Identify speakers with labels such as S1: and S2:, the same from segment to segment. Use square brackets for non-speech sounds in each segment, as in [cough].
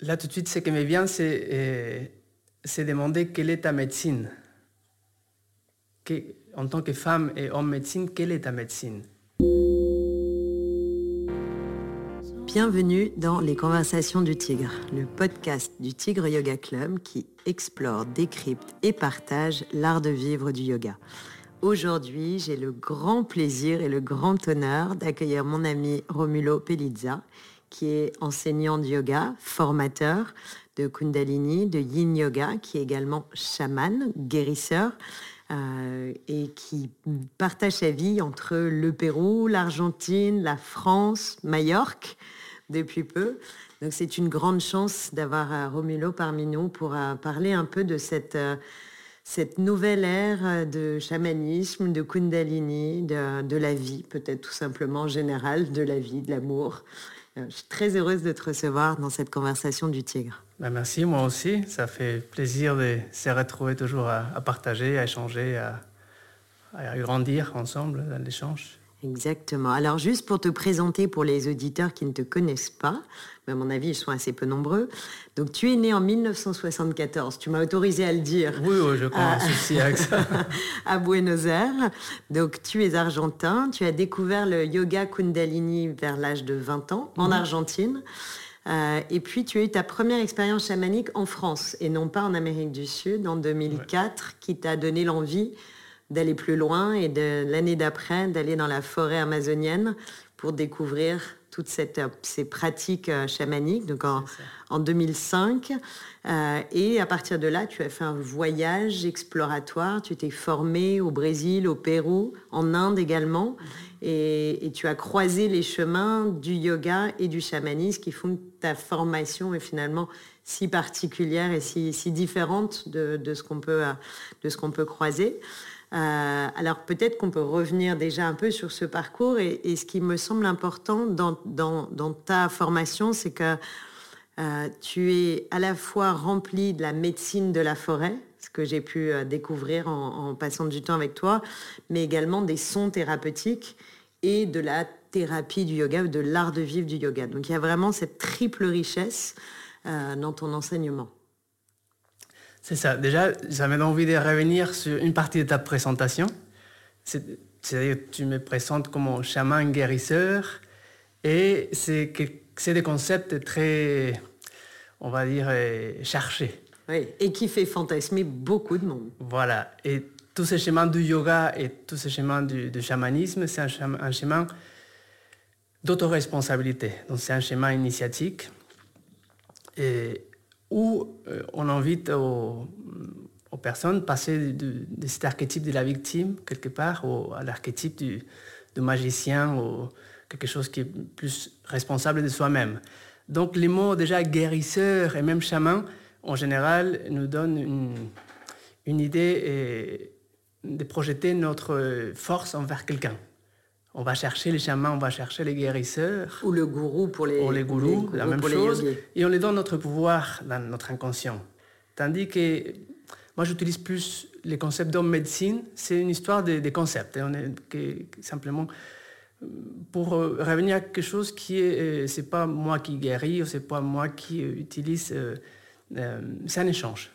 S1: Là, tout de suite, ce qui me vient, c'est euh, demander quelle est ta médecine. en tant que femme et homme médecine, quelle est ta médecine?
S2: Bienvenue dans Les Conversations du Tigre, le podcast du Tigre Yoga Club qui explore, décrypte et partage l'art de vivre du yoga. Aujourd'hui, j'ai le grand plaisir et le grand honneur d'accueillir mon ami Romulo Pelizza, qui est enseignant de yoga, formateur de Kundalini, de Yin Yoga, qui est également chaman, guérisseur, euh, et qui partage sa vie entre le Pérou, l'Argentine, la France, Majorque depuis peu. Donc c'est une grande chance d'avoir euh, Romulo parmi nous pour euh, parler un peu de cette, nouvelle ère de chamanisme, de kundalini, de, de la vie, peut-être tout simplement en général, de la vie, de l'amour. Euh, je suis très heureuse de te recevoir dans cette conversation du Tigre.
S1: Ben merci, moi aussi. Ça fait plaisir de se retrouver toujours à, partager, à échanger, à, à grandir ensemble dans l'échange.
S2: Exactement. Alors juste pour te présenter pour les auditeurs qui ne te connaissent pas, mais à mon avis ils sont assez peu nombreux. Donc tu es né en 1974, tu m'as autorisé à le dire.
S1: Oui, oui je crois un souci avec ça. [laughs]
S2: à Buenos Aires. Donc tu es argentin, tu as découvert le yoga kundalini vers l'âge de 20 ans en mhm. Argentine. Euh, et puis tu as eu ta première expérience chamanique en France et non pas en Amérique du Sud en 2004 qui t'a donné l'envie d'aller plus loin et de l'année d'après d'aller dans la forêt amazonienne pour découvrir toutes cette, ces pratiques euh, chamaniques, donc en, 2005. Euh, et à partir de là, tu as fait un voyage exploratoire, tu t'es formé au Brésil, au Pérou, en Inde également, mm-hmm. et, tu as croisé les chemins du yoga et du chamanisme qui font que ta formation est finalement si particulière et si, si différente de, de ce qu'on peut, de ce qu'on peut croiser. Euh, alors peut-être qu'on peut revenir déjà un peu sur ce parcours et, ce qui me semble important dans, ta formation, c'est que euh, tu es à la fois rempli de la médecine de la forêt, ce que j'ai pu euh, découvrir en, passant du temps avec toi, mais également des sons thérapeutiques et de la thérapie du yoga ou de l'art de vivre du yoga. Donc il y a vraiment cette triple richesse dans ton enseignement.
S1: C'est ça. Déjà, j'avais envie de revenir sur une partie de ta présentation. C'est-à-dire tu me présentes comme un chaman guérisseur. Et c'est des concepts très, on va dire, euh, cherchés.
S2: Oui, et qui fait fantasmer beaucoup de monde.
S1: Voilà. Et tous ces chemins du yoga et tous ces chemins du, chamanisme, c'est un, un, chemin d'autoresponsabilité. Donc c'est un chemin initiatique. Et, où euh, on invite aux, personnes à passer de, cet archétype de la victime, quelque part, à l'archétype du, magicien, ou quelque chose qui est plus responsable de soi-même. Donc les mots déjà guérisseur et même chaman, en général, nous donnent une idée de projeter notre force envers quelqu'un. On va chercher les chamans, on va chercher les guérisseurs.
S2: Ou le gourou pour les,
S1: ou les gourous, la même chose. Et on les donne notre pouvoir dans notre inconscient. Tandis que moi, j'utilise plus les concepts d'homme-médecine. C'est une histoire des de concepts. Et on est simplement pour euh, revenir à quelque chose qui est, euh, c'est pas moi qui guéris, ou c'est pas moi qui euh, utilise. c'est un échange.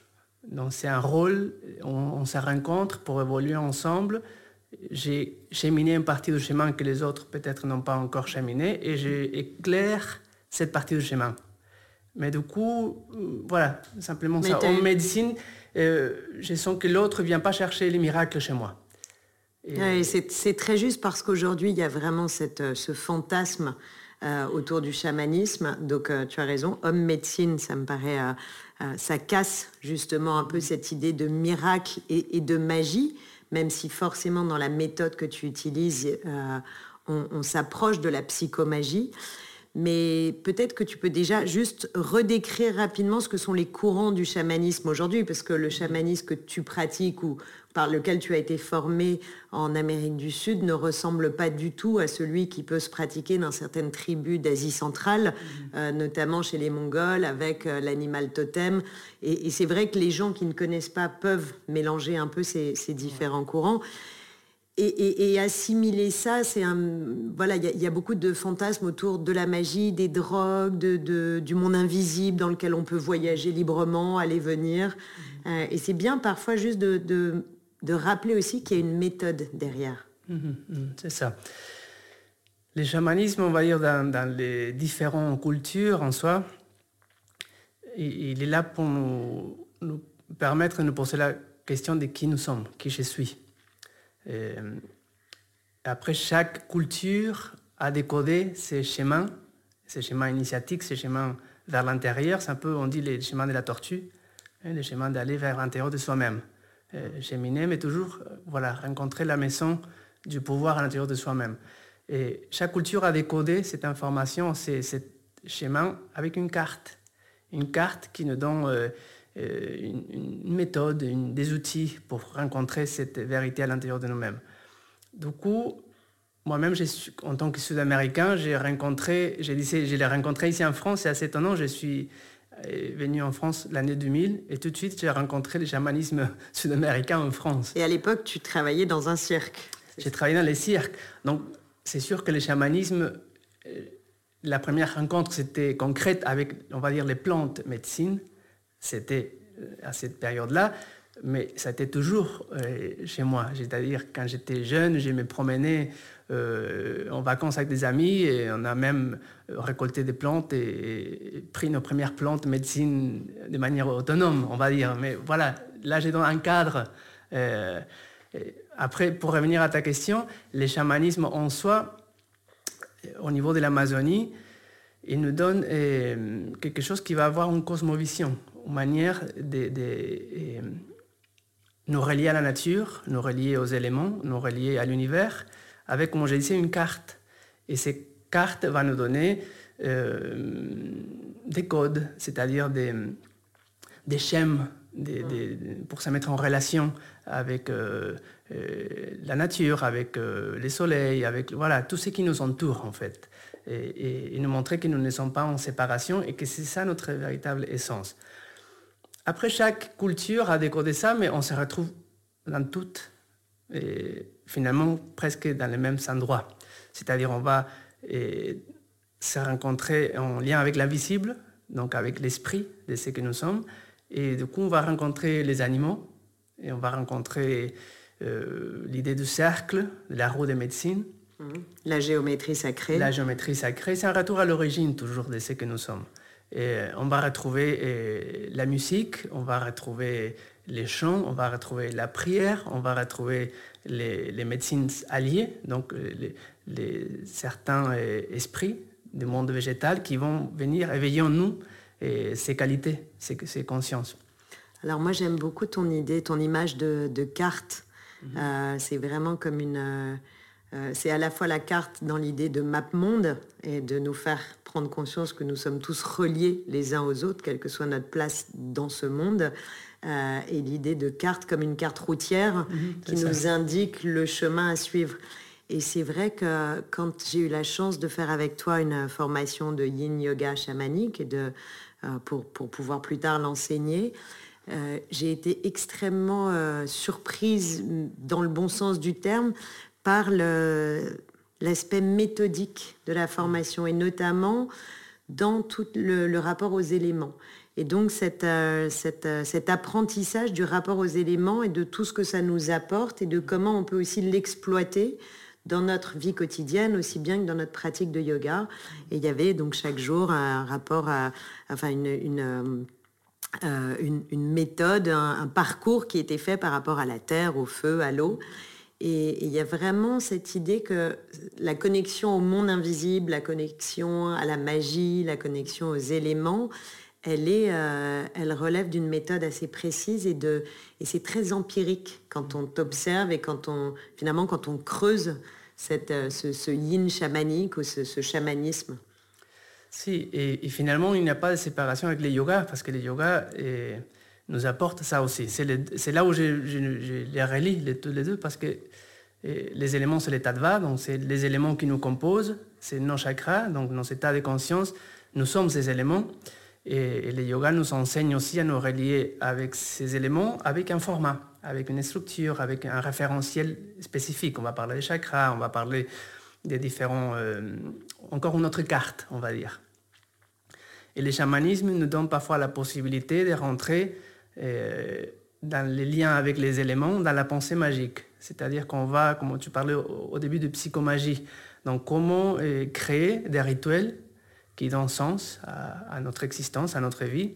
S1: Donc c'est un rôle. On, on se rencontre pour évoluer ensemble j'ai cheminé une partie du chemin que les autres peut-être n'ont pas encore cheminé et j'éclaire cette partie du chemin. Mais du coup, euh, voilà, simplement ça. En médecine, euh, je sens que l'autre ne vient pas chercher les miracles chez moi.
S2: c'est très juste parce qu'aujourd'hui, il y a vraiment cette, euh, ce fantasme autour du chamanisme. Donc, tu as raison, homme-médecine, ça me paraît, ça casse justement un peu cette idée de miracle et de magie même si forcément dans la méthode que tu utilises, euh, on, s'approche de la psychomagie. Mais peut-être que tu peux déjà juste redécrire rapidement ce que sont les courants du chamanisme aujourd'hui, parce que le chamanisme que tu pratiques ou par lequel tu as été formé en Amérique du Sud ne ressemble pas du tout à celui qui peut se pratiquer dans certaines tribus d'Asie centrale, mmh. euh, notamment chez les Mongols avec euh, l'animal totem. Et, c'est vrai que les gens qui ne connaissent pas peuvent mélanger un peu ces, différents courants. et, assimiler ça, c'est un voilà, il y, a beaucoup de fantasmes autour de la magie, des drogues, de, du monde invisible dans lequel on peut voyager librement, aller venir. Mmh. Euh, et c'est bien parfois juste de, de, rappeler aussi qu'il y a une méthode derrière. Mmh,
S1: mmh, c'est ça. Le chamanisme, on va dire, dans, les différentes cultures en soi, il, est là pour nous, permettre de nous poser la question de qui nous sommes, qui je suis. Après, chaque culture a décodé ses chemins, ses chemins initiatiques, ses chemins vers l'intérieur. C'est un peu, on dit, les chemins de la tortue, hein, les chemins d'aller vers l'intérieur de soi-même. Euh, cheminer, mais toujours euh, voilà, rencontrer la maison du pouvoir à l'intérieur de soi-même. Et chaque culture a décodé cette information, ces, ces chemins, avec une carte. Une carte qui nous donne euh, une, méthode, des outils pour rencontrer cette vérité à l'intérieur de nous-mêmes. Du coup, moi-même, en tant que Sud-Américain, j'ai rencontré, j'ai je l'ai rencontré ici en France, c'est assez étonnant, je suis euh, venu en France l'année 2000 et tout de suite j'ai rencontré le chamanisme [laughs] sud-américain en France.
S2: Et à l'époque, tu travaillais dans un cirque
S1: J'ai travaillé dans les cirques. Donc c'est sûr que le chamanisme, euh, la première rencontre c'était concrète avec, on va dire, les plantes médecine c'était euh, à cette période-là, mais ça été toujours euh, chez moi. C'est-à-dire, quand j'étais jeune, je me promenais euh, en vacances avec des amis et on a même récolté des plantes et, pris nos premières plantes médecine de manière autonome, on va dire. Mais voilà, là, j'ai dans un cadre. après, pour revenir à ta question, le chamanisme en soi, au niveau de l'Amazonie, il nous donne quelque chose qui va avoir une cosmovision une manière de, euh, nous relier à la nature, nous relier aux éléments, nous relier à l'univers, avec, comme je disais, une carte. Et ces cartes vont nous donner euh, des codes, c'est-à-dire des, des schèmes pour se mettre en relation avec euh, la nature, avec les soleils, avec voilà, tout ce qui nous entoure en fait. Et nous montrer que nous ne sommes pas en séparation et que c'est ça notre véritable essence. Après, chaque culture a décodé ça, mais on se retrouve dans toutes, et finalement presque dans les mêmes endroits. C'est-à-dire, on va se rencontrer en lien avec l'invisible, donc avec l'esprit de ce que nous sommes, et du coup, on va rencontrer les animaux, et on va rencontrer euh, l'idée du cercle, la roue de médecine.
S2: Mmh. La géométrie sacrée.
S1: La géométrie sacrée, c'est un retour à l'origine toujours de ce que nous sommes. Et on va retrouver la musique, on va retrouver les chants, on va retrouver la prière, on va retrouver les, médecines alliées, donc les, certains esprits du monde végétal qui vont venir éveiller en nous ces qualités, ces, ces consciences.
S2: Alors moi j'aime beaucoup ton idée, ton image de, carte. Mhm. Euh, c'est vraiment comme une... Euh, c'est à la fois la carte dans l'idée de map monde et de nous faire prendre conscience que nous sommes tous reliés les uns aux autres, quelle que soit notre place dans ce monde. Euh, et l'idée de carte comme une carte routière mhm, qui nous indique le chemin à suivre. Et c'est vrai que quand j'ai eu la chance de faire avec toi une formation de yin yoga chamanique et de, euh, pour, pour, pouvoir plus tard l'enseigner, j'ai été extrêmement surprise dans le bon sens du terme par l'aspect méthodique de la formation et notamment dans tout le, rapport aux éléments. Et donc euh, euh, cet apprentissage du rapport aux éléments et de tout ce que ça nous apporte et de comment on peut aussi l'exploiter dans notre vie quotidienne aussi bien que dans notre pratique de yoga. Et il y avait donc chaque jour un rapport à, enfin une, une, euh, méthode, un, parcours qui était fait par rapport à la terre, au feu, à l'eau. Et il y a vraiment cette idée que la connexion au monde invisible, la connexion à la magie, la connexion aux éléments, elle, est, euh, elle relève d'une méthode assez précise et, et c'est très empirique quand on t'observe et quand on, finalement, quand on creuse cette, euh, ce, yin chamanique ou ce, chamanisme.
S1: Si, et, finalement, il n'y a pas de séparation avec les yogas, parce que les yogas nous apportent ça aussi. C'est là où je, les relie les, les deux, parce que les éléments, c'est les tattva, donc c'est les éléments qui nous composent, c'est nos chakras, donc nos états de conscience, nous sommes ces éléments. Et, les yogas nous enseignent aussi à nous relier avec ces éléments avec un format, avec une structure, avec un référentiel spécifique. On va parler des chakras, on va parler des différents... Euh, encore une autre carte, on va dire. Et le chamanisme nous donne parfois la possibilité de rentrer dans les liens avec les éléments, dans la pensée magique. C'est-à-dire qu'on va, comme tu parlais au, début de psychomagie, donc comment euh, créer des rituels qui donnent sens à, notre existence, à notre vie,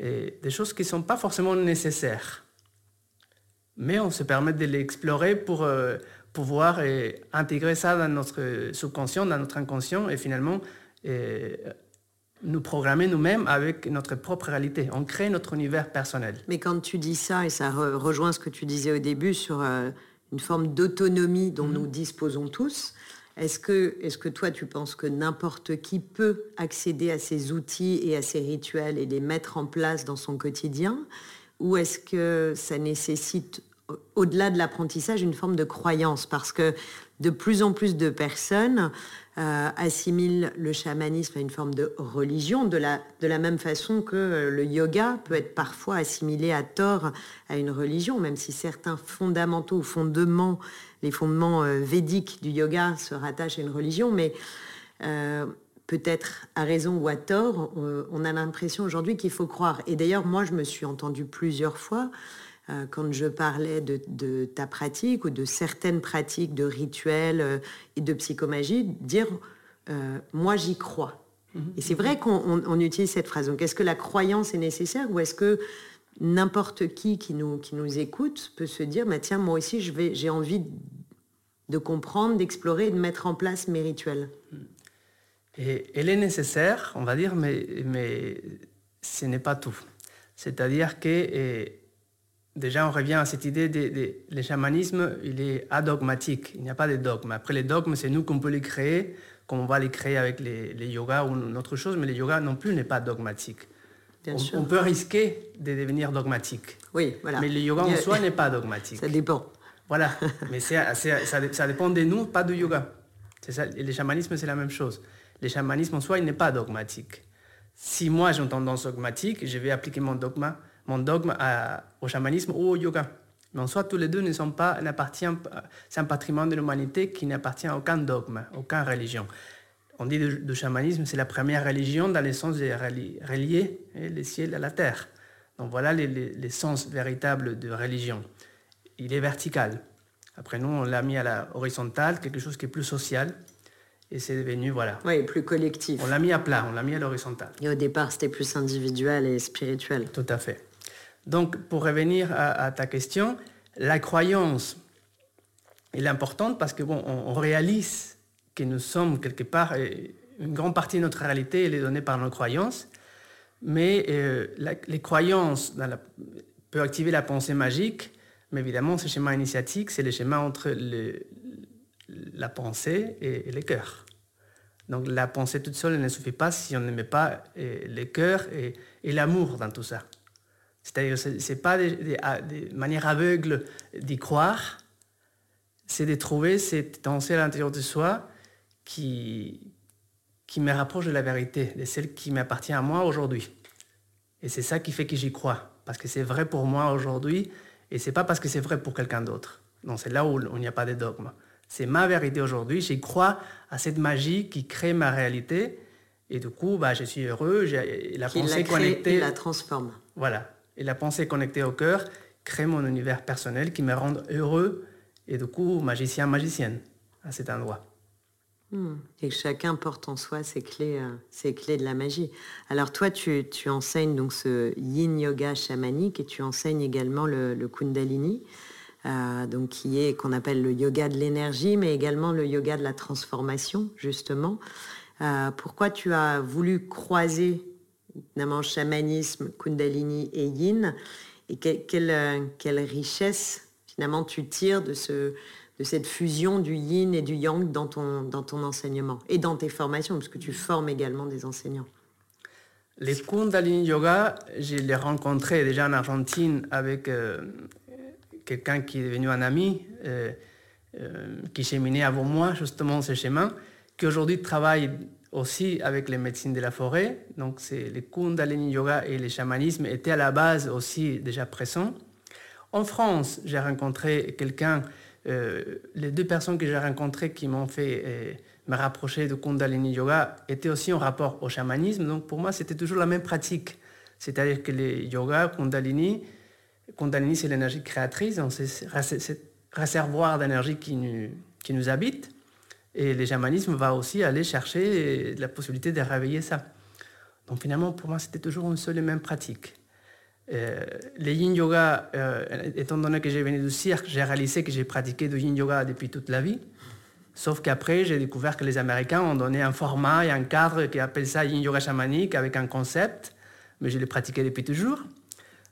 S1: des choses qui ne sont pas forcément nécessaires. Mais on se permet de l'explorer pour euh, pouvoir intégrer ça dans notre subconscient, dans notre inconscient, et finalement nous programmer nous-mêmes avec notre propre réalité. On crée notre univers personnel.
S2: Mais quand tu dis ça, et ça rejoint ce que tu disais au début sur euh, une forme d'autonomie dont mhm. nous disposons tous, est-ce que, est que toi tu penses que n'importe qui peut accéder à ces outils et à ces rituels et les mettre en place dans son quotidien? Ou est-ce que ça nécessite, au-delà de l'apprentissage, une forme de croyance? Parce que de plus en plus de personnes euh, assimile le chamanisme à une forme de religion, de la, même façon que euh, le yoga peut être parfois assimilé à tort à une religion, même si certains fondamentaux fondements, les fondements euh, védiques du yoga se rattachent à une religion, mais peut-être à raison ou à tort, on a l'impression aujourd'hui qu'il faut croire. Et d'ailleurs, moi, je me suis entendue plusieurs fois euh, quand je parlais de, ta pratique ou de certaines pratiques de rituels euh, et de psychomagie, dire euh, moi j'y crois. Mhm. Et c'est vrai qu'on utilise cette phrase. Donc est-ce que la croyance est nécessaire ou est-ce que n'importe qui qui nous, qui nous écoute peut se dire bah, tiens, moi aussi j'ai envie de comprendre, d'explorer et de mettre en place mes rituels?
S1: Et Elle est nécessaire, on va dire, mais, mais ce n'est pas tout. C'est-à-dire que Déjà, on revient à cette idée de, le chamanisme, il est adogmatique. Il n'y a pas de dogme. Après, les dogmes, c'est nous qu'on peut les créer, comme on va les créer avec les, yogas ou autre chose, mais le yoga non plus n'est pas dogmatique. on, on, peut risquer de devenir dogmatique.
S2: Oui, voilà.
S1: Mais le yoga en soi n'est pas dogmatique.
S2: Ça dépend.
S1: Voilà, mais ça, ça, dépend de nous, pas du yoga. Ça. Et le chamanisme, c'est la même chose. Le chamanisme en soi, il n'est pas dogmatique. Si moi j'ai une tendance dogmatique, je vais appliquer mon dogma mon dogme au chamanisme ou au yoga. Mais en soi, tous les deux ne sont pas, c'est un patrimoine de l'humanité qui n'appartient à aucun dogme, à aucune religion. On dit du chamanisme, c'est la première religion dans le sens de relier le ciel à la terre. Donc voilà les, sens véritables de religion. Il est vertical. Après nous, on l'a mis à la horizontale, quelque chose qui est plus social. Et c'est devenu, voilà.
S2: Oui, plus collectif.
S1: On l'a mis à plat, on l'a mis à l'horizontale.
S2: Et au départ, c'était plus individuel et spirituel.
S1: Tout à fait. Donc, pour revenir à, ta question, la croyance est importante parce que bon, on, réalise que nous sommes quelque part, une grande partie de notre réalité elle est donnée par nos croyances, mais euh, les croyances peuvent activer la pensée magique, mais évidemment, ce schéma initiatique, c'est le schéma entre la pensée et, le cœur. Donc la pensée toute seule ne suffit pas si on ne met pas euh, le cœur et l'amour dans tout ça. C'est-à-dire, ce n'est pas des, manières aveugles d'y croire, c'est de trouver cette pensée à l'intérieur de soi qui, qui me rapproche de la vérité, de celle qui m'appartient à moi aujourd'hui. Et c'est ça qui fait que j'y crois, parce que c'est vrai pour moi aujourd'hui, et c'est pas parce que c'est vrai pour quelqu'un d'autre. Non, c'est là où il n'y a pas de dogme. C'est ma vérité aujourd'hui, j'y crois à cette magie qui crée ma réalité, et du coup, bah, je suis heureux,
S2: la pensée la connectée... la transforme.
S1: Voilà, et la pensée connectée au cœur crée mon univers personnel qui me rend heureux et du coup magicien, magicienne à cet endroit.
S2: Hmm. Et chacun porte en soi ses clés, euh, clés de la magie. Alors toi, tu, enseignes donc ce yin yoga chamanique et tu enseignes également le, kundalini, euh, donc qui est qu'on appelle le yoga de l'énergie, mais également le yoga de la transformation justement. Euh, pourquoi tu as voulu croiser évidemment chamanisme, kundalini et yin. Et quelle, euh, quelle, richesse finalement tu tires de, ce, de cette fusion du yin et du yang dans ton, enseignement et dans tes formations, parce que tu formes également des enseignants.
S1: Les Kundalini Yoga, je l'ai rencontré déjà en Argentine avec euh, quelqu'un qui est devenu un ami, euh, qui cheminait avant moi justement ce chemin, qui aujourd'hui travaille aussi avec les médecines de la forêt. Donc, c'est le Kundalini Yoga et le chamanisme étaient à la base aussi déjà présents. En France, j'ai rencontré quelqu'un, les deux personnes que j'ai rencontrées qui m'ont fait me rapprocher de Kundalini Yoga étaient aussi en rapport au chamanisme. Donc pour moi, c'était toujours la même pratique. C'est-à-dire que les yoga, Kundalini, Kundalini, c'est l'énergie créatrice, c'est ce réservoir d'énergie qui nous, qui nous habite. Et le chamanisme va aussi aller chercher la possibilité de réveiller ça. Donc finalement, pour moi, c'était toujours une seule et même pratique. Euh, le yin yoga, euh, étant donné que j'ai venu du cirque, j'ai réalisé que j'ai pratiqué du yin yoga depuis toute la vie. Sauf qu'après, j'ai découvert que les Américains ont donné un format et un cadre qui appelle ça yin yoga chamanique avec un concept, mais je l'ai pratiqué depuis toujours.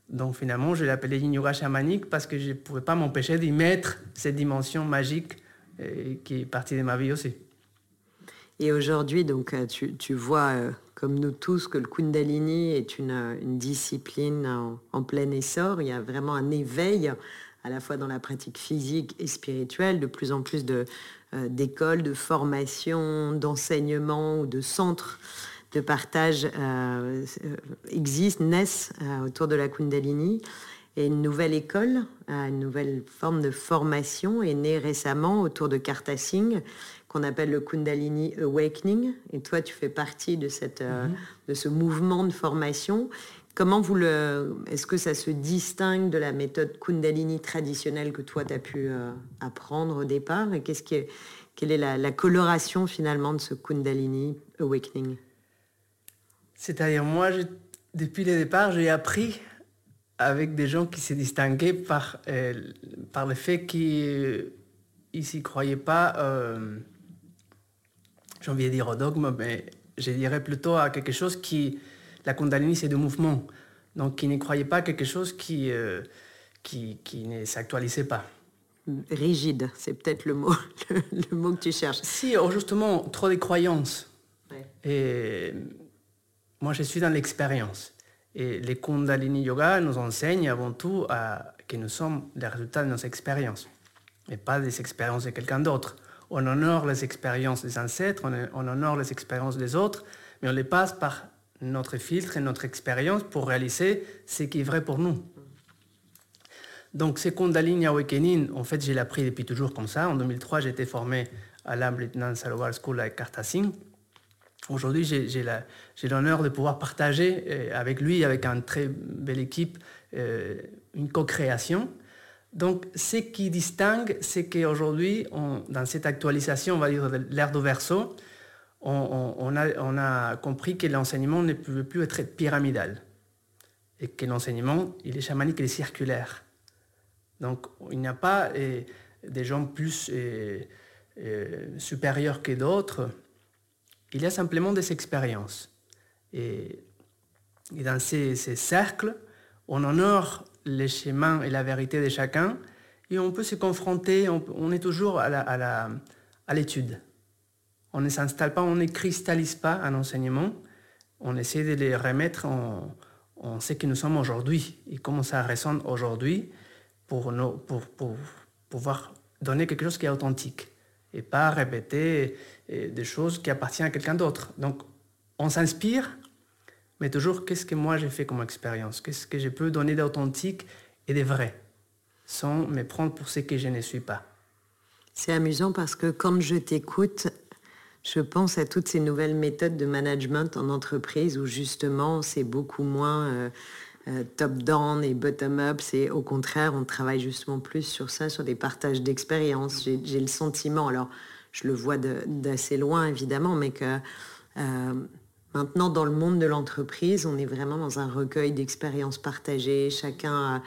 S1: Donc finalement, je l'ai appelé yin yoga chamanique parce que je ne pouvais pas m'empêcher d'y mettre cette dimension magique qui est partie de ma vie aussi.
S2: Et aujourd'hui, donc, euh, tu, vois, euh, comme nous tous, que le Kundalini est une, une discipline en, en, plein essor. Il y a vraiment un éveil, à la fois dans la pratique physique et spirituelle, de plus en plus de, d'écoles, de formations, d'enseignements ou de centres de partage existent, naissent autour de la Kundalini. Et une nouvelle école, une nouvelle forme de formation est née récemment autour de Karta Singh, qu'on appelle le Kundalini Awakening. Et toi, tu fais partie de, cette, euh, mhm. de ce mouvement de formation. Comment vous le. Est-ce que ça se distingue de la méthode Kundalini traditionnelle que toi, tu as pu euh, apprendre au départ? Et qu'est-ce qui est, quelle est la, la, coloration finalement de ce Kundalini Awakening?
S1: C'est-à-dire, moi, depuis le départ, j'ai appris avec des gens qui se distinguaient par, euh, par le fait qu'ils ne s'y croyaient pas, euh, j'ai envie de dire au dogme, mais je dirais plutôt à quelque chose qui, la Kundalini c'est de mouvement, donc qui ne croyaient pas à quelque chose qui, euh, qui, qui, ne s'actualisait pas.
S2: Rigide, c'est peut-être le mot, [laughs] le, mot que tu cherches.
S1: Si, oh, justement, trop de croyances. Et moi, je suis dans l'expérience. Et les Kundalini Yoga nous enseignent avant tout à, que nous sommes les résultats de nos expériences et pas des expériences de quelqu'un d'autre. On honore les expériences des ancêtres, on, honore les expériences des autres, mais on les passe par notre filtre et notre expérience pour réaliser ce qui est vrai pour nous. Donc, ces Kundalini Awakening, en fait, j'ai appris depuis toujours comme ça. En 2003, j'ai été formé à l'Amritnan Sarovar School avec Karta Singh. Aujourd'hui, j'ai l'honneur de pouvoir partager euh, avec lui, avec une très belle équipe, euh, une co-création. Donc, ce qui distingue, c'est qu'aujourd'hui, dans cette actualisation, on va dire, de l'ère de verso, on, a, compris que l'enseignement ne pouvait plus être pyramidal et que l'enseignement, il est chamanique, il est circulaire. Donc, il n'y a pas euh, des gens plus supérieurs que d'autres il y a simplement des expériences. Et, dans ces, cercles, on honore les chemins et la vérité de chacun et on peut se confronter, on, est toujours à l'étude. on ne s'installe pas, on ne cristallise pas un enseignement, on essaie de les remettre en, ce que nous sommes aujourd'hui et comment ça résonne aujourd'hui pour, pouvoir donner quelque chose qui est authentique et pas répéter des choses qui appartiennent à quelqu'un d'autre. Donc, on s'inspire, mais toujours qu'est-ce que moi j'ai fait comme expérience, qu'est-ce que je peux donner d'authentique et de vrai, sans me prendre pour ce que je ne suis pas?
S2: C'est amusant parce que quand je t'écoute, je pense à toutes ces nouvelles méthodes de management en entreprise où justement c'est beaucoup moins euh, euh, top-down et bottom-up. C'est au contraire, on travaille justement plus sur ça, sur des partages d'expériences. J'ai le sentiment, alors je le vois d'assez loin évidemment, mais que euh, maintenant dans le monde de l'entreprise, on est vraiment dans un recueil d'expériences partagées. Chacun a,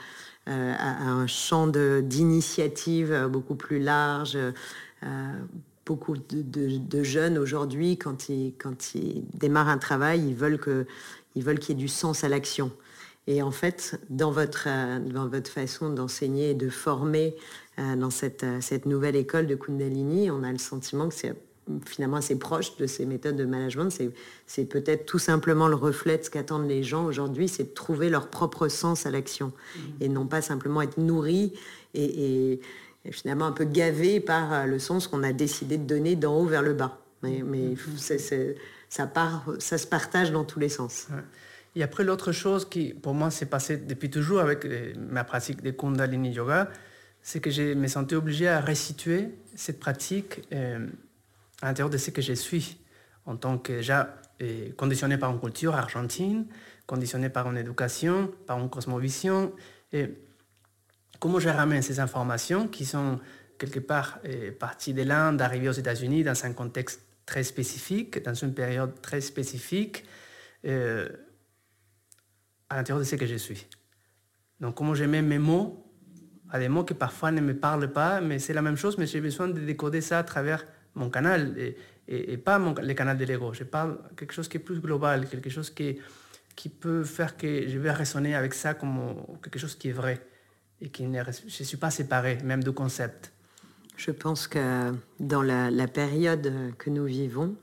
S2: euh, un champ d'initiative beaucoup plus large. Beaucoup de, jeunes aujourd'hui, quand ils, quand ils démarrent un travail, ils veulent qu'il y ait du sens à l'action. Et en fait, dans votre, dans votre façon d'enseigner et de former euh, dans cette, euh, cette nouvelle école de Kundalini, on a le sentiment que c'est finalement assez proche de ces méthodes de management. C'est peut-être tout simplement le reflet de ce qu'attendent les gens aujourd'hui, c'est de trouver leur propre sens à l'action mmh. et non pas simplement être nourri et, finalement un peu gavé par euh, le sens qu'on a décidé de donner d'en haut vers le bas. Mais, mais mmh. ça, part, ça se partage dans tous les sens.
S1: Et après, l'autre chose qui, pour moi, s'est passé depuis toujours avec ma pratique de Kundalini Yoga, c'est que je me sentais obligé à restituer cette pratique euh, à l'intérieur de ce que je suis, en tant que déjà conditionné par une culture argentine, conditionné par une éducation, par une cosmovision. Et comment je ramène ces informations qui sont quelque part euh, parties de l'Inde, arrivées aux États-Unis dans un contexte très spécifique, dans une période très spécifique, euh, à l'intérieur de ce que je suis. Donc comment je mets mes mots à des mots qui parfois ne me parlent pas, mais c'est la même chose, mais j'ai besoin de décoder ça à travers mon canal et, pas mon, le canal de l'ego. Je parle quelque chose qui est plus global, quelque chose qui, peut faire que je vais raisonner avec ça comme quelque chose qui est vrai et qui ne, je suis pas séparé même du concept.
S2: Je pense que dans la, période que nous vivons,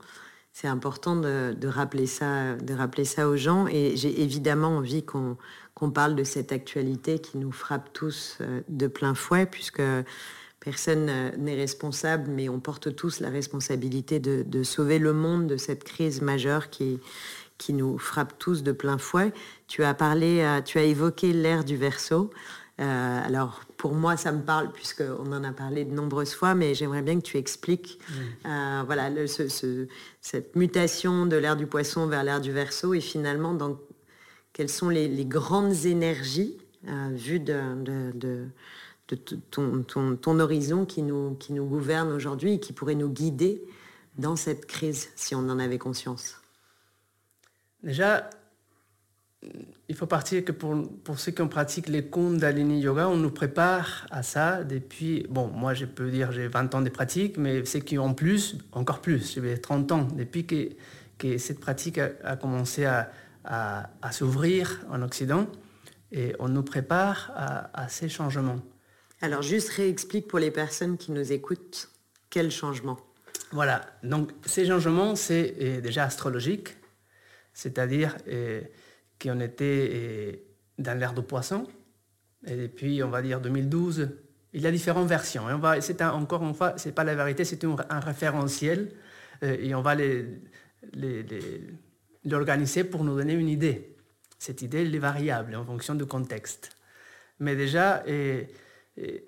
S2: c'est important de, rappeler ça, aux gens. Et j'ai évidemment envie qu'on parle de cette actualité qui nous frappe tous euh, de plein fouet, puisque personne n'est responsable, mais on porte tous la responsabilité de, sauver le monde de cette crise majeure qui, nous frappe tous de plein fouet. Tu as euh, tu as évoqué l'ère du verso. Euh, alors, pour moi, ça me parle puisqu'on en a parlé de nombreuses fois, mais j'aimerais bien que tu expliques euh, voilà, cette mutation de l'ère du poisson vers l'ère du verso et finalement dans, quelles sont les, grandes énergies euh, vues de, de, ton, ton, horizon qui nous, qui nous gouverne aujourd'hui et qui pourrait nous guider dans cette crise si on en avait conscience?
S1: Déjà, il faut partir que pour, pour ceux qui ont pratiqué les Kundalini Yoga, on nous prépare à ça depuis, bon, moi je peux dire j'ai 20 ans de pratique, mais ceux qui ont plus, encore plus, j'ai 30 ans, depuis que, que cette pratique a, commencé à, à, s'ouvrir en Occident, et on nous prépare à, à, ces changements.
S2: Alors juste réexplique pour les personnes qui nous écoutent, quels changements
S1: Voilà, donc ces changements, c'est euh, déjà astrologique, c'est-à-dire... Euh, on était eh, dans l'ère de poisson. Et depuis, on va dire 2012, il y a différentes versions. Et on va, c'est encore une fois, c'est pas la vérité, c'est un, référentiel. Euh, et on va l'organiser les, pour nous donner une idée. Cette idée, elle est variable en fonction du contexte. Mais déjà, et,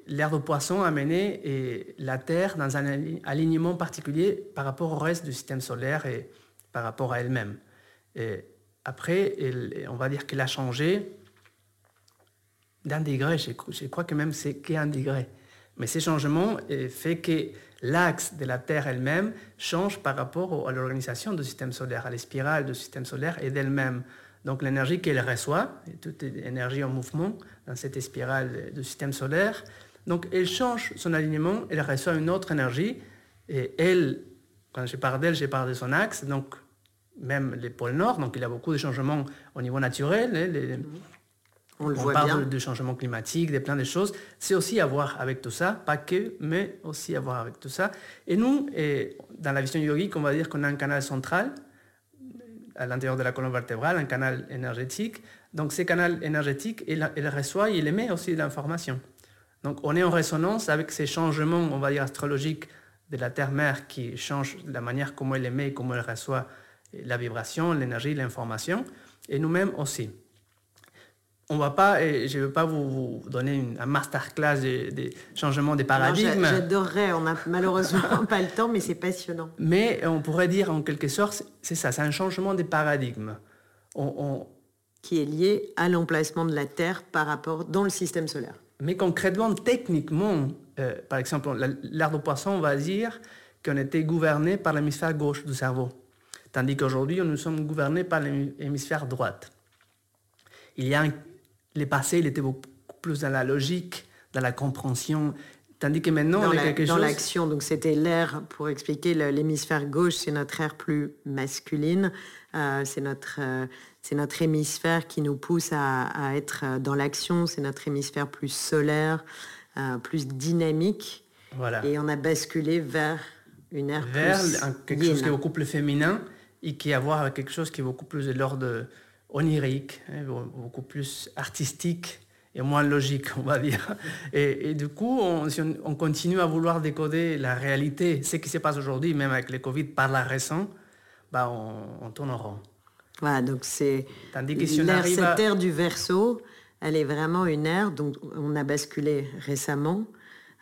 S1: l'ère de poisson a mené la Terre dans un alignement particulier par rapport au reste du système solaire et par rapport à elle-même. Après, on va dire qu'elle a changé d'un degré. Je, crois que même c'est qu'un degré. Mais ces changements fait que l'axe de la Terre elle-même change par rapport à l'organisation du système solaire, à la spirale du système solaire et d'elle-même. Donc l'énergie qu'elle reçoit, toute énergie en mouvement dans cette spirale du système solaire, donc elle change son alignement, elle reçoit une autre énergie, et elle, quand je parle d'elle, je parle de son axe, donc même les pôles Nord, donc il y a beaucoup de changements au niveau naturel. Hein, on, le voit parle de, changements climatiques, de plein de choses. C'est aussi à voir avec tout ça, pas que, mais aussi à voir avec tout ça. Et nous, et dans la vision yogique, on va dire qu'on a un canal central à l'intérieur de la colonne vertébrale, un canal énergétique. Donc ce canal énergétique, il, il reçoit, il émet aussi de l'information. Donc on est en résonance avec ces changements, on va dire, astrologiques de la Terre-Mère qui changent la manière comment elle émet et comment elle reçoit la vibration, l'énergie, l'information, et nous-mêmes aussi. On va pas, je ne veux pas vous, donner une, un masterclass des, des changements des paradigmes.
S2: J'adorerais, on n'a malheureusement [laughs] pas le temps, mais c'est passionnant.
S1: Mais on pourrait dire en quelque sorte, c'est ça, c'est un changement des paradigmes. On,
S2: Qui est lié à l'emplacement de la Terre par rapport dans le système solaire.
S1: Mais concrètement, techniquement, euh, par exemple, l'art de poisson, on va dire qu'on était gouverné par l'hémisphère gauche du cerveau. Tandis qu'aujourd'hui, nous sommes gouvernés par l'hémisphère droite. Il y a les passés, il était beaucoup plus dans la logique, dans la compréhension, tandis que maintenant,
S2: dans
S1: on est quelque
S2: chose... Dans l'action, donc c'était l'air, pour expliquer, l'hémisphère gauche, c'est notre air plus masculine, euh, c'est notre, euh, c'est notre hémisphère qui nous pousse à, être dans l'action, c'est notre hémisphère plus solaire, euh, plus dynamique. Voilà. Et on a basculé vers une ère
S1: vers quelque chose qui est beaucoup plus féminin et qui a à voir avec quelque chose qui est beaucoup plus de l'ordre onirique, hein, beaucoup plus artistique et moins logique, on va dire. Et, du coup, on, on, continue à vouloir décoder la réalité, ce qui se passe aujourd'hui, même avec le Covid, par la raison, bah on, tourne en rond.
S2: Voilà, donc c'est cette ère du verso, elle est vraiment une ère dont on a basculé récemment.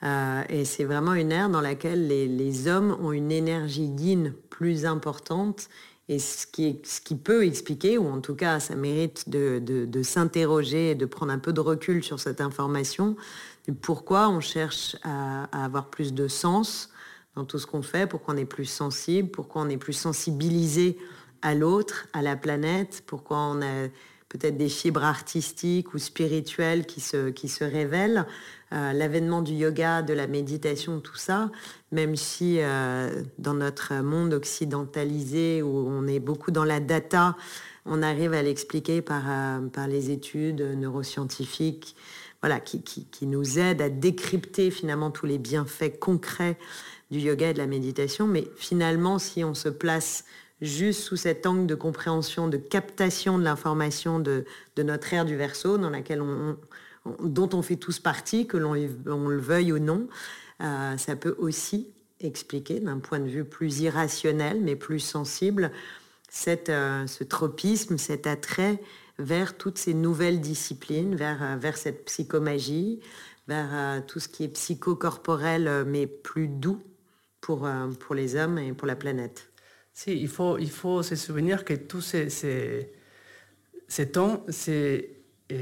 S2: Euh, et c'est vraiment une ère dans laquelle les, hommes ont une énergie yin plus importante. Et ce qui, ce qui peut expliquer, ou en tout cas ça mérite de, de s'interroger et de prendre un peu de recul sur cette information, pourquoi on cherche à, avoir plus de sens dans tout ce qu'on fait, pourquoi on est plus sensible, pourquoi on est plus sensibilisé à l'autre, à la planète, pourquoi on a peut-être des fibres artistiques ou spirituelles qui se, qui se révèlent, euh, l'avènement du yoga, de la méditation, tout ça, même si euh, dans notre monde occidentalisé où on est beaucoup dans la data, on arrive à l'expliquer par, euh, par les études neuroscientifiques, voilà, qui, qui, nous aident à décrypter finalement tous les bienfaits concrets du yoga et de la méditation. Mais finalement, si on se place juste sous cet angle de compréhension, de captation de l'information de, notre ère du verso, dans laquelle on, dont on fait tous partie, que l'on le veuille ou non, euh, ça peut aussi expliquer d'un point de vue plus irrationnel, mais plus sensible, euh, ce tropisme, cet attrait vers toutes ces nouvelles disciplines, vers, euh, cette psychomagie, vers tout ce qui est psychocorporel, mais plus doux pour les hommes et pour la planète.
S1: Si, il faut, il faut se souvenir que tous ces, ces, temps, c'est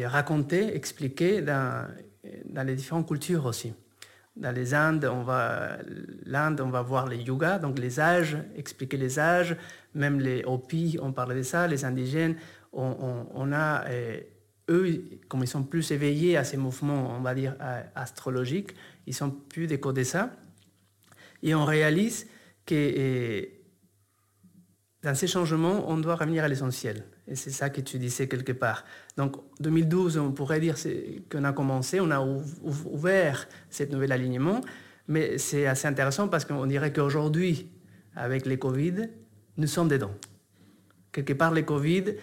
S1: raconté, expliqué dans, dans les différentes cultures aussi. Dans les Indes, on va, l'Inde, on va voir les yogas, donc les âges, expliquer les âges, même les Hopis, on parle de ça, les indigènes, on, a, eux, comme ils sont plus éveillés à ces mouvements, on va dire, astrologiques, ils sont plus décodés ça. Et on réalise que dans ces changements, on doit revenir à l'essentiel. Et c'est ça que tu disais quelque part. Donc 2012, on pourrait dire qu'on a commencé, on a ouvert ce nouvel alignement, mais c'est assez intéressant parce qu'on dirait qu'aujourd'hui, avec les Covid, nous sommes dedans. Quelque part, les Covid,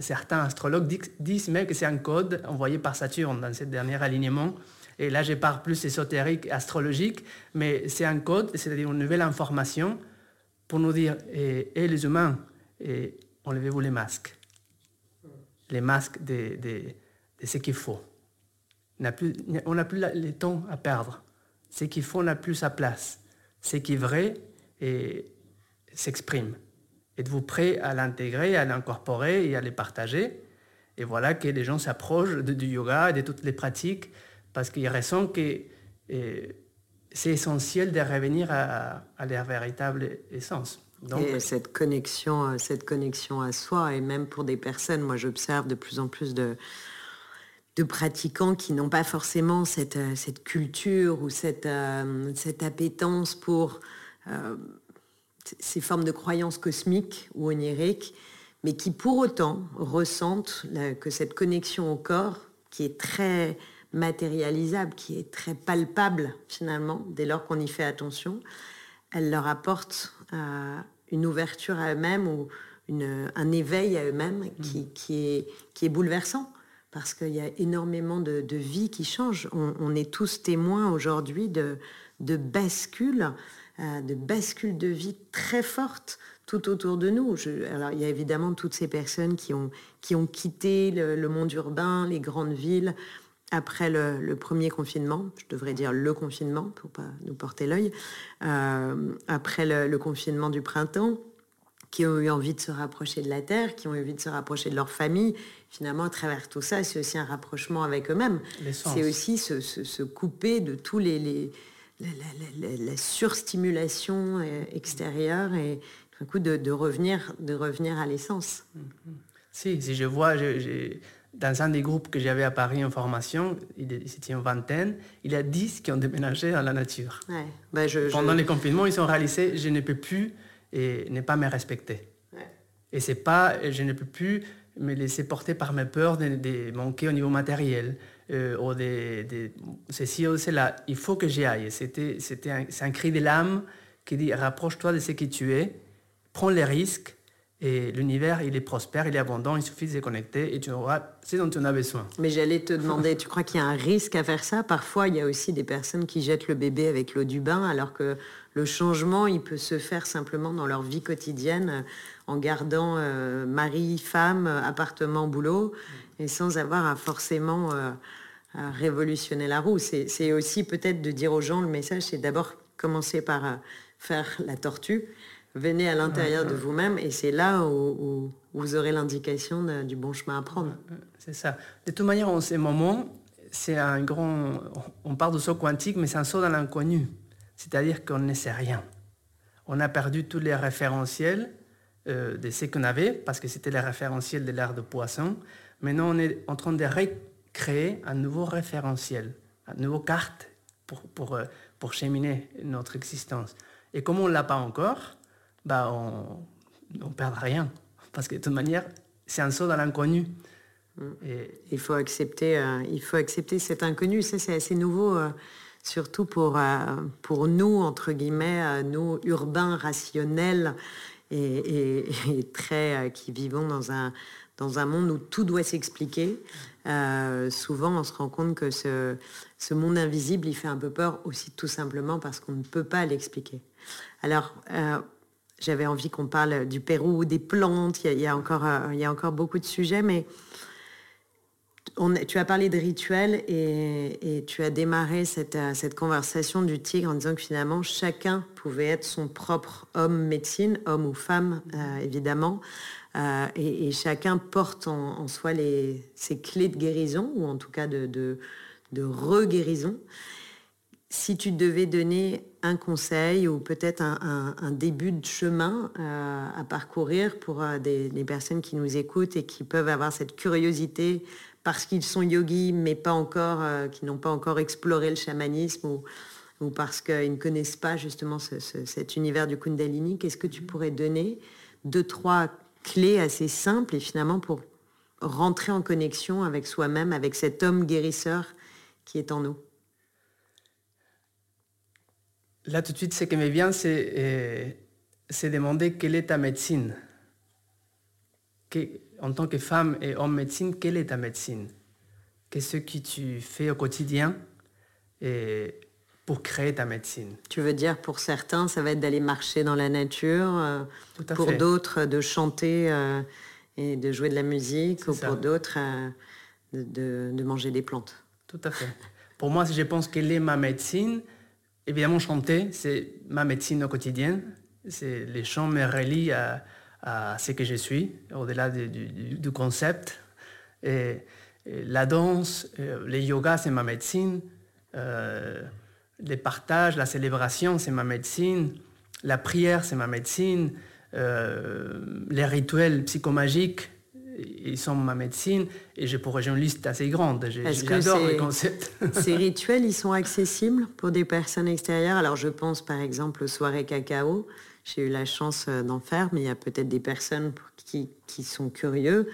S1: certains astrologues disent même que c'est un code envoyé par Saturne dans ce dernier alignement. Et là, je parle plus ésotérique, astrologique, mais c'est un code, c'est-à-dire une nouvelle information pour nous dire, et, les humains, et enlevez-vous les masques. Les masques de, de, ce qu'il faut. On n'a plus, on plus le temps à perdre. Ce qu'il faut n'a plus sa place. Ce qui est vrai s'exprime. Êtes-vous prêt à l'intégrer, à l'incorporer et à les partager? Et voilà que les gens s'approchent du yoga et de toutes les pratiques parce qu'ils ressentent que c'est essentiel de revenir à, leur véritable essence.
S2: Et cette connexion, euh, cette connexion à soi, et même pour des personnes, moi j'observe de plus en plus de, pratiquants qui n'ont pas forcément cette, euh, culture ou cette, euh, cette appétence pour ces formes de croyances cosmiques ou oniriques, mais qui pour autant ressentent que cette connexion au corps, qui est très matérialisable, qui est très palpable finalement, dès lors qu'on y fait attention, elle leur apporte euh, une ouverture à eux-mêmes ou un éveil à eux-mêmes qui, mm. qui, est, qui est bouleversant parce qu'il y a énormément de, de vies qui changent. On, est tous témoins aujourd'hui de, de bascules, euh, de bascules de vie très fortes tout autour de nous. alors il y a évidemment toutes ces personnes qui ont, qui ont quitté le monde urbain, les grandes villes, après le, premier confinement, je devrais dire le confinement pour pas nous porter l'œil, euh, après le, confinement du printemps, qui ont eu envie de se rapprocher de la terre, qui ont eu envie de se rapprocher de leur famille. Finalement, à travers tout ça, c'est aussi un rapprochement avec eux-mêmes. C'est aussi se, couper de tous les, la, surstimulation euh, extérieure et un coup de, revenir, de revenir à l'essence.
S1: Mm-hmm. Si, si je vois, j'ai dans un des groupes que j'avais à Paris en formation, c'était une vingtaine, il y a dix qui ont déménagé dans la nature. Ben, Pendant les confinements, ils ont réalisé je ne peux plus et ne pas me respecter. Et c'est pas je ne peux plus me laisser porter par mes peurs de, manquer au niveau matériel euh, ou de, de ceci ou cela. Il faut que j'y aille. C'était, c'était c'est un cri de l'âme qui dit rapproche-toi de ce que tu es, prends les risques Et l'univers, il est prospère, il est abondant, il suffit de se connecter et tu auras ce dont tu en as besoin.
S2: Mais j'allais te demander, tu crois qu'il y a un risque à faire ça? Parfois, il y a aussi des personnes qui jettent le bébé avec l'eau du bain, alors que le changement, il peut se faire simplement dans leur vie quotidienne, en gardant euh, mari, femme, appartement, boulot, et sans avoir à forcément euh, révolutionner la roue. C'est aussi peut-être de dire aux gens, le message, c'est d'abord commencer par euh, faire la tortue venez à l'intérieur de vous-même et c'est là où, vous aurez l'indication du bon chemin à prendre.
S1: C'est ça. De toute manière, en ces moments, c'est un grand. On parle de saut quantique, mais c'est un saut dans l'inconnu. C'est-à-dire qu'on ne sait rien. On a perdu tous les référentiels euh, de ce qu'on avait, parce que c'était les référentiels de l'art de poisson. Maintenant, on est en train de recréer un nouveau référentiel, une nouvelle carte pour, pour, euh, pour cheminer notre existence. Et comme on ne l'a pas encore, bah on ne perd rien. Parce que de toute manière, c'est un saut dans l'inconnu.
S2: Mm. Et... Il, faut accepter, euh, il faut accepter cet inconnu. Ça, c'est assez nouveau, euh, surtout pour, euh, pour nous, entre guillemets, nous, urbains, rationnels et, et, très, qui vivons dans un, dans un monde où tout doit s'expliquer. souvent, on se rend compte que ce, ce monde invisible, il fait un peu peur aussi tout simplement parce qu'on ne peut pas l'expliquer. Alors, j'avais envie qu'on parle du Pérou, des plantes. Il y a, encore, euh, il y a encore beaucoup de sujets, mais tu as parlé de rituels et, tu as démarré cette, euh, cette, conversation du tigre en disant que finalement chacun pouvait être son propre homme médecine, homme ou femme euh, évidemment, et, chacun porte en, soi ses clés de guérison ou en tout cas de, de re-guérison. Si tu devais donner un conseil ou peut-être un, début de chemin euh, à parcourir pour euh, des, personnes qui nous écoutent et qui peuvent avoir cette curiosité parce qu'ils sont yogis mais pas encore, euh, qui n'ont pas encore exploré le chamanisme ou, parce qu'ils ne connaissent pas justement cet univers du Kundalini, qu'est-ce que tu pourrais donner Deux, trois clés assez simples et finalement pour rentrer en connexion avec soi-même, avec cet homme guérisseur qui est en nous?
S1: Là, tout de suite, ce qui me vient, c'est euh, demander quelle est ta médecine. en tant que femme et homme médecine, quelle est ta médecine? Qu'est-ce que tu fais au quotidien et pour créer ta médecine?
S2: Tu veux dire, pour certains, ça va être d'aller marcher dans la nature, euh, pour d'autres, de chanter euh, et de jouer de la musique, ou pour d'autres, de, de manger des plantes.
S1: Tout à fait. Pour moi, si je pense quelle est ma médecine, Évidemment, chanter, c'est ma médecine au quotidien. C'est, les chants me relient à, ce que je suis, au-delà du, concept. La danse, euh, le yoga, c'est ma médecine. Euh, les partages, la célébration, c'est ma médecine. La prière, c'est ma médecine. Euh, les rituels psychomagiques, ils sont ma médecine et j'ai une liste assez grande. J'adore les concepts. [laughs]
S2: ces rituels, ils sont accessibles pour des personnes extérieures? Alors je pense par exemple aux soirées cacao. J'ai eu la chance euh, d'en faire, mais il y a peut-être des personnes qui, qui, sont curieux.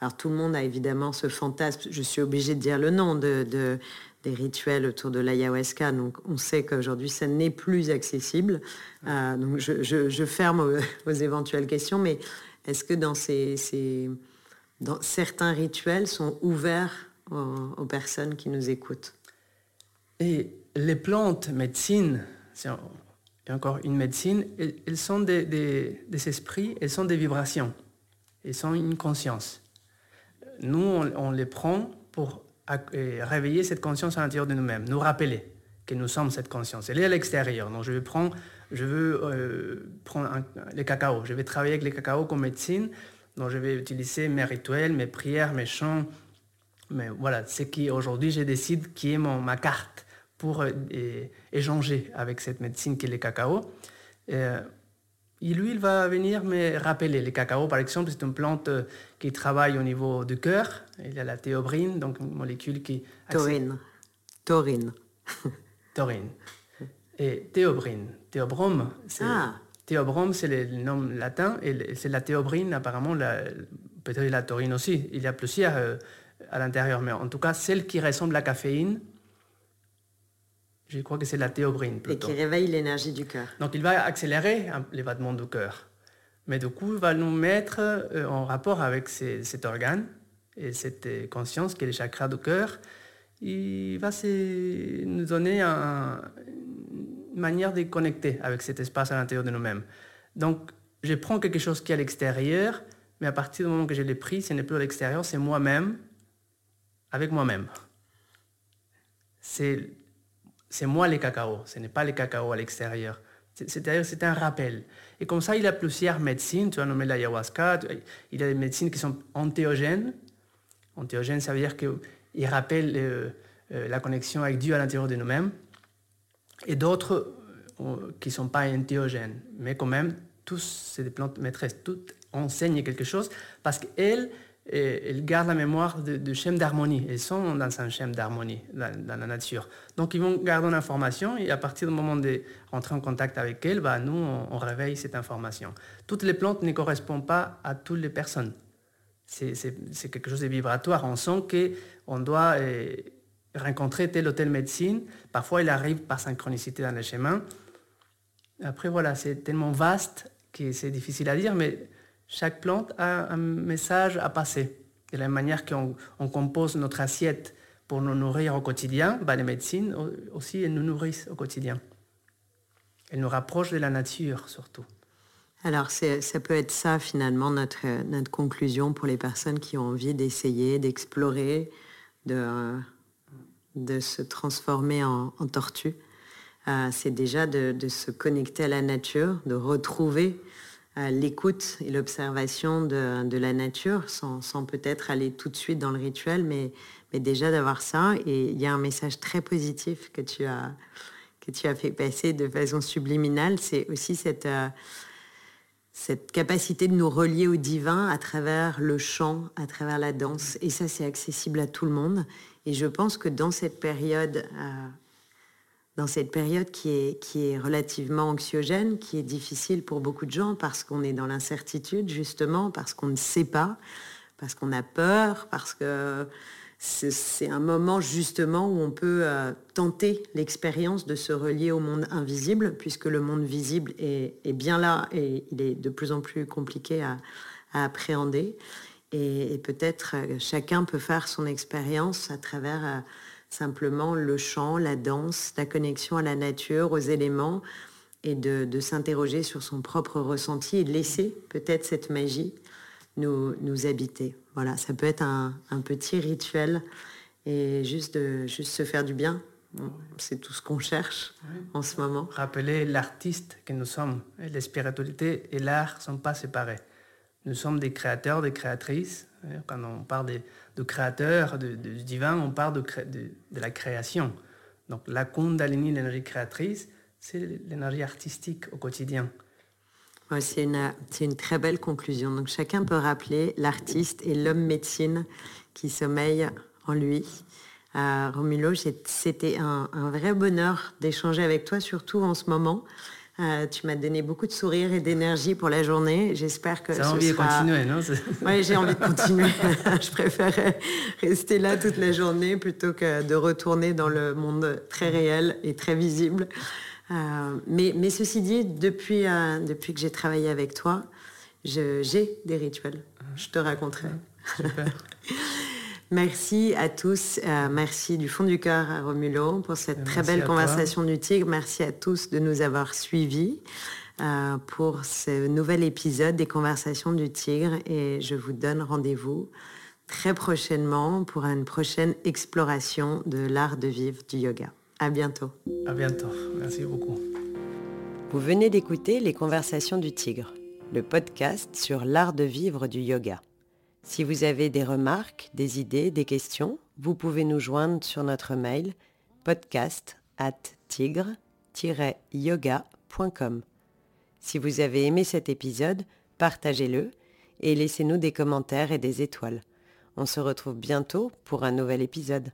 S2: Alors tout le monde a évidemment ce fantasme. Je suis obligée de dire le nom de, de des rituels autour de l'ayahuasca. Donc on sait qu'aujourd'hui ça n'est plus accessible. Euh, donc je, je, ferme aux, aux, éventuelles questions, mais est-ce que dans ces, ces certains rituels sont ouverts aux, personnes qui nous écoutent.
S1: Et les plantes médecine, c'est encore une médecine, elles, sont des, esprits, elles sont des vibrations, elles sont une conscience. Nous, on, les prend pour réveiller cette conscience à l'intérieur de nous-mêmes, nous rappeler que nous sommes cette conscience. Elle est à l'extérieur. Donc je vais prendre, veux euh, prendre les cacao. Je vais travailler avec les cacao comme médecine donc je vais utiliser mes rituels, mes prières, mes chants. Mais voilà, ce qui aujourd'hui je décide qui est mon, ma carte pour euh, échanger avec cette médecine qui est le cacao. Euh, et lui, il va venir me rappeler. Le cacao, par exemple, c'est une plante euh, qui travaille au niveau du cœur. Il y a la théobrine, donc une molécule qui...
S2: Taurine. Taurine.
S1: Taurine. Et théobrine. Théobrome, c'est ah. Théobrome, c'est le nom latin, et c'est la théobrine, apparemment, peut-être la taurine aussi. Il y a plusieurs euh, à l'intérieur, mais en tout cas, celle qui ressemble à la caféine, je crois que c'est la théobrine.
S2: Et qui réveille l'énergie du cœur.
S1: Donc il va accélérer les battements du cœur. Mais du coup, il va nous mettre euh, en rapport avec cet organe et cette conscience qui est le chakra du cœur. Il va nous donner une manière de connecter avec cet espace à l'intérieur de nous-mêmes. Donc, je prends quelque chose qui est à l'extérieur, mais à partir du moment que je l'ai pris, ce n'est plus à l'extérieur, c'est moi-même avec moi-même. C'est moi les cacao, ce n'est pas les cacao à l'extérieur. C'est-à-dire c'est un rappel. Et comme ça, il y a plusieurs médecines, tu as nommé l'ayahuasca, il y a des médecines qui sont antéogènes. Antéogènes, ça veut dire qu'ils rappellent euh, euh, la connexion avec Dieu à l'intérieur de nous-mêmes. Et d'autres euh, qui ne sont pas antéogènes. Mais quand même, tous, des plantes maîtresses, toutes enseignent quelque chose parce qu'elles elles gardent la mémoire de, de schème d'harmonie. Elles sont dans un schème d'harmonie dans, la nature. Donc ils vont garder l'information et à partir du moment de rentrer en contact avec elles, bah, nous, on, réveille cette information. Toutes les plantes ne correspondent pas à toutes les personnes. C'est quelque chose de vibratoire. On sent qu'on doit euh, rencontrer telle ou telle médecine. Parfois, il arrive par synchronicité dans le chemin. Après, voilà, c'est tellement vaste que c'est difficile à dire, mais chaque plante a un message à passer. De la manière qu'on compose notre assiette pour nous nourrir au quotidien, bah, les médecines aussi, elles nous nourrissent au quotidien. Elles nous rapprochent de la nature surtout.
S2: Alors, ça peut être ça finalement notre conclusion pour les personnes qui ont envie d'essayer, d'explorer, de, de se transformer en, tortue. Euh, c'est déjà de, se connecter à la nature, de retrouver l'écoute et l'observation de, la nature, sans, peut-être aller tout de suite dans le rituel, mais, mais déjà d'avoir ça. Et il y a un message très positif que tu as, que tu as fait passer de façon subliminale, c'est aussi cette, euh, cette capacité de nous relier au divin à travers le chant, à travers la danse. Et ça, c'est accessible à tout le monde. Et je pense que dans cette période... Euh, dans cette période qui est, qui est relativement anxiogène, qui est difficile pour beaucoup de gens parce qu'on est dans l'incertitude, justement, parce qu'on ne sait pas, parce qu'on a peur, parce que c'est un moment justement où on peut euh, tenter l'expérience de se relier au monde invisible, puisque le monde visible est, bien là et il est de plus en plus compliqué à, appréhender. Et, peut-être euh, chacun peut faire son expérience à travers... Euh, simplement le chant, la danse, la connexion à la nature, aux éléments, et de, s'interroger sur son propre ressenti et de laisser peut-être cette magie nous, nous habiter. Voilà, ça peut être un, petit rituel et juste, de, juste se faire du bien. C'est tout ce qu'on cherche en ce moment.
S1: Rappeler l'artiste que nous sommes. La spiritualité et l'art ne sont pas séparés. Nous sommes des créateurs, des créatrices. Quand on parle des de créateur, de, divin, on parle de, de, la création. Donc la Kundalini, l'énergie créatrice, c'est l'énergie artistique au quotidien.
S2: c'est une, très belle conclusion. Donc chacun peut rappeler l'artiste et l'homme médecine qui sommeille en lui. Euh, Romulo, c'était un, vrai bonheur d'échanger avec toi, surtout en ce moment. Euh, tu m'as donné beaucoup de sourires et d'énergie pour la journée. J'espère que. [laughs]
S1: J'ai envie de continuer, non
S2: Oui, j'ai envie de continuer. je préférais rester là toute la journée plutôt que de retourner dans le monde très réel et très visible. Euh, mais, mais, ceci dit, depuis, euh, depuis que j'ai travaillé avec toi, j'ai des rituels. Je te raconterai. Super. [laughs] Merci à tous. Euh, merci du fond du cœur à Romulo pour cette très belle conversation du tigre. Merci à tous de nous avoir suivis euh, pour ce nouvel épisode des conversations du tigre. Et je vous donne rendez-vous très prochainement pour une prochaine exploration de l'art de vivre du yoga. À bientôt.
S1: À bientôt. Merci beaucoup.
S2: Vous venez d'écouter Les Conversations du Tigre, le podcast sur l'art de vivre du yoga. Si vous avez des remarques, des idées, des questions, vous pouvez nous joindre sur notre mail podcast at tigre-yoga.com. Si vous avez aimé cet épisode, partagez-le et laissez-nous des commentaires et des étoiles. On se retrouve bientôt pour un nouvel épisode.